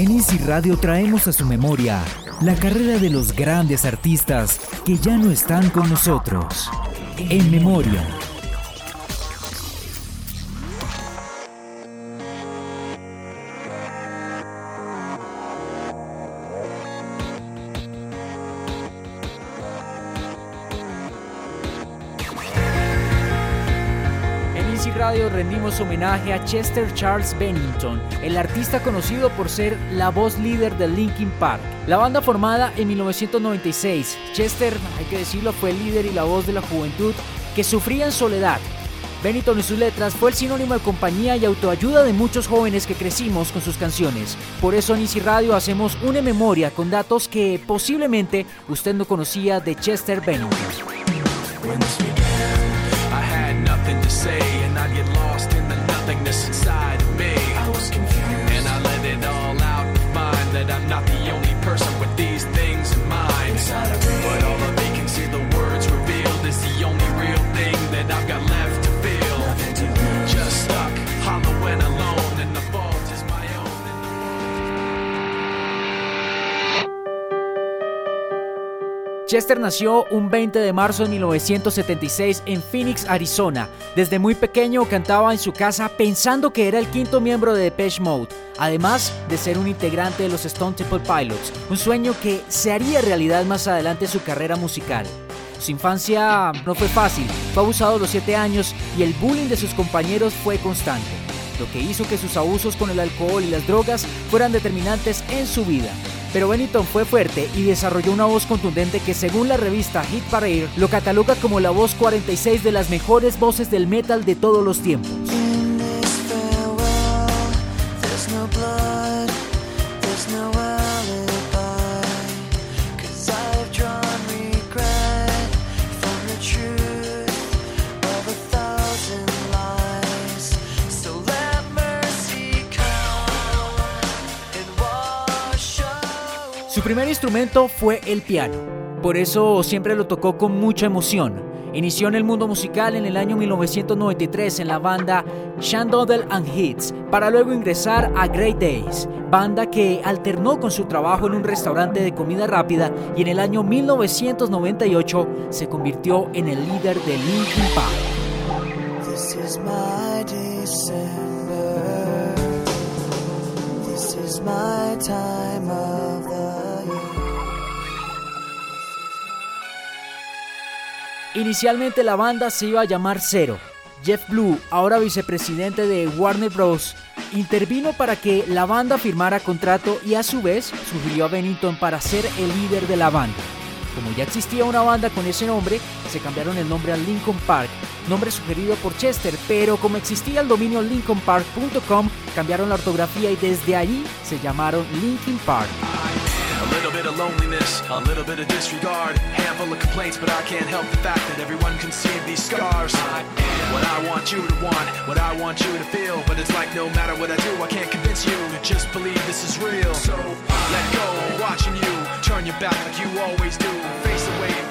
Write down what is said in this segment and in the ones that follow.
En Easy Radio traemos a su memoria la carrera de los grandes artistas que ya no están con nosotros. En memoria. Radio rendimos homenaje a Chester Charles Bennington, el artista conocido por ser la voz líder de Linkin Park. La banda formada en 1996, Chester, hay que decirlo, fue el líder y la voz de la juventud que sufría en soledad. Bennington y sus letras fue el sinónimo de compañía y autoayuda de muchos jóvenes que crecimos con sus canciones. Por eso en Easy Radio hacemos una memoria con datos que posiblemente usted no conocía de Chester Bennington. something to say and I'd get lost in the nothingness inside of me. Chester nació un 20 de marzo de 1976 en Phoenix, Arizona. Desde muy pequeño cantaba en su casa pensando que era el quinto miembro de Depeche Mode, además de ser un integrante de los Stone Temple Pilots, un sueño que se haría realidad más adelante en su carrera musical. Su infancia no fue fácil, fue abusado a los 7 años y el bullying de sus compañeros fue constante, lo que hizo que sus abusos con el alcohol y las drogas fueran determinantes en su vida. Pero Bennington fue fuerte y desarrolló una voz contundente que según la revista Hit Parade lo cataloga como la voz 46 de las mejores voces del metal de todos los tiempos. Instrumento fue el piano, por eso siempre lo tocó con mucha emoción. Inició en el mundo musical en el año 1993 en la banda Shandodel and Hits, para luego ingresar a Great Days, banda que alternó con su trabajo en un restaurante de comida rápida y en el año 1998 se convirtió en el líder de Linkin Park. Inicialmente la banda se iba a llamar Zero. Jeff Blue, ahora vicepresidente de Warner Bros., intervino para que la banda firmara contrato y a su vez sugirió a Bennington para ser el líder de la banda. Como ya existía una banda con ese nombre, se cambiaron el nombre a Lincoln Park, nombre sugerido por Chester, pero como existía el dominio lincolnpark.com, cambiaron la ortografía y desde allí se llamaron Linkin Park. A little bit of loneliness, a little bit of disregard, handful of complaints, but I can't help the fact that everyone can see these scars. What I want you to want, what I want you to feel, but it's like no matter what I do, I can't convince you to just believe this is real. So I let go, watching you turn your back like you always do, face away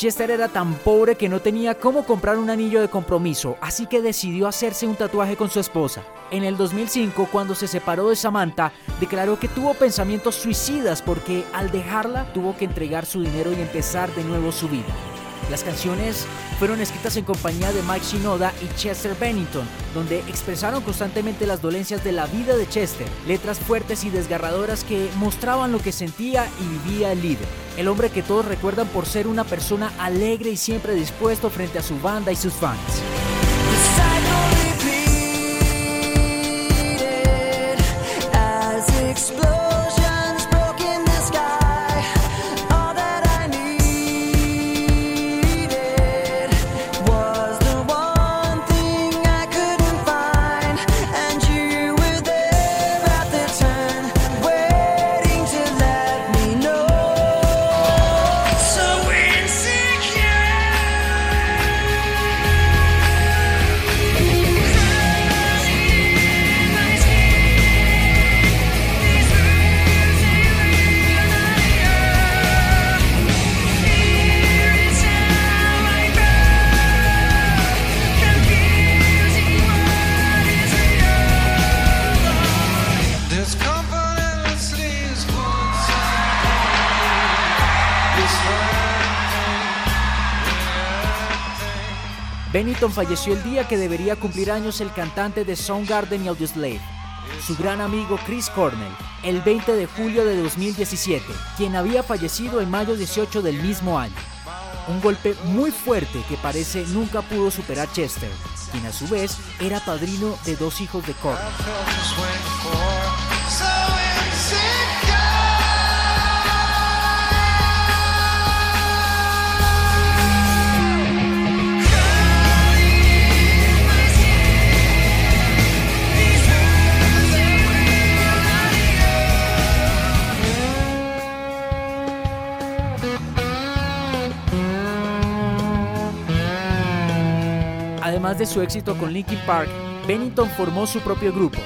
Chester era tan pobre que no tenía cómo comprar un anillo de compromiso, así que decidió hacerse un tatuaje con su esposa. En el 2005, cuando se separó de Samantha, declaró que tuvo pensamientos suicidas porque al dejarla tuvo que entregar su dinero y empezar de nuevo su vida. Las canciones fueron escritas en compañía de Mike Shinoda y Chester Bennington, donde expresaron constantemente las dolencias de la vida de Chester, letras fuertes y desgarradoras que mostraban lo que sentía y vivía el líder, el hombre que todos recuerdan por ser una persona alegre y siempre dispuesto frente a su banda y sus fans. Bennington falleció el día que debería cumplir años el cantante de Soundgarden y Audioslave, su gran amigo Chris Cornell, el 20 de julio de 2017, quien había fallecido en mayo 18 del mismo año. Un golpe muy fuerte que parece nunca pudo superar Chester, quien a su vez era padrino de dos hijos de Cornell. De su éxito con Linkin Park, Bennington formó su propio grupo,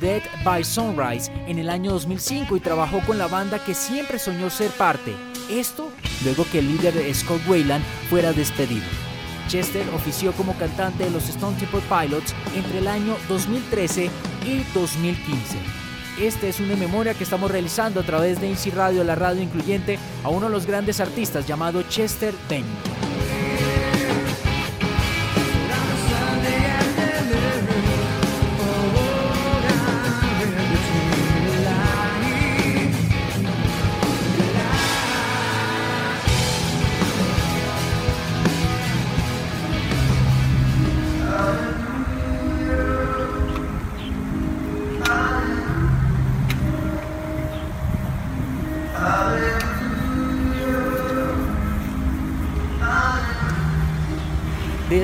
Dead by Sunrise, en el año 2005 y trabajó con la banda que siempre soñó ser parte. Esto luego que el líder Scott Wayland fuera despedido. Chester ofició como cantante de los Stone Temple Pilots entre el año 2013 y 2015. Este es una memoria que estamos realizando a través de INSI Radio, la radio incluyente, a uno de los grandes artistas llamado Chester Bennington.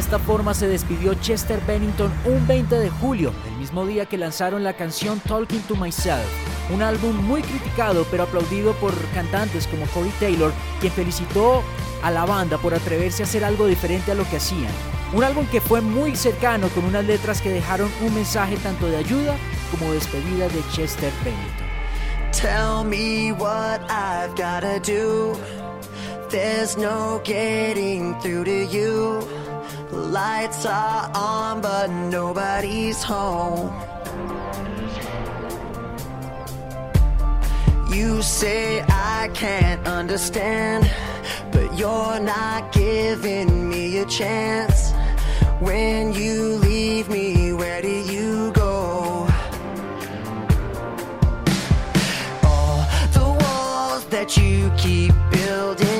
Esta forma se despidió Chester Bennington un 20 de julio, el mismo día que lanzaron la canción Talking to Myself, un álbum muy criticado pero aplaudido por cantantes como Corey Taylor, quien felicitó a la banda por atreverse a hacer algo diferente a lo que hacían. Un álbum que fue muy cercano con unas letras que dejaron un mensaje tanto de ayuda como despedida de Chester Bennington. Tell me what I've gotta do. There's no getting through to you. Lights are on, but nobody's home. You say I can't understand, but you're not giving me a chance. When you leave me, where do you go? All the walls that you keep building,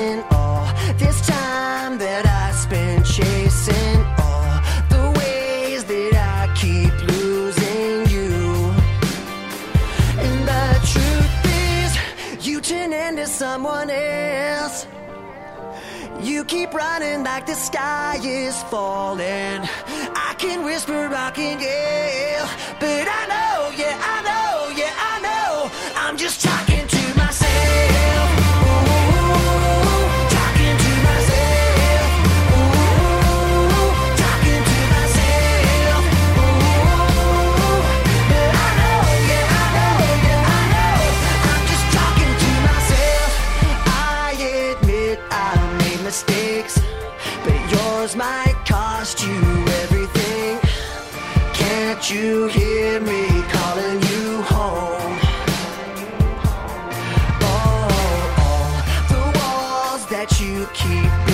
You keep running like the sky is falling. I can whisper, I can yell, but I know, yeah, I know, that you keep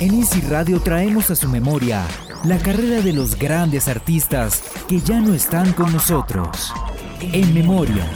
En Easy Radio traemos a su memoria la carrera de los grandes artistas que ya no están con nosotros. En memoria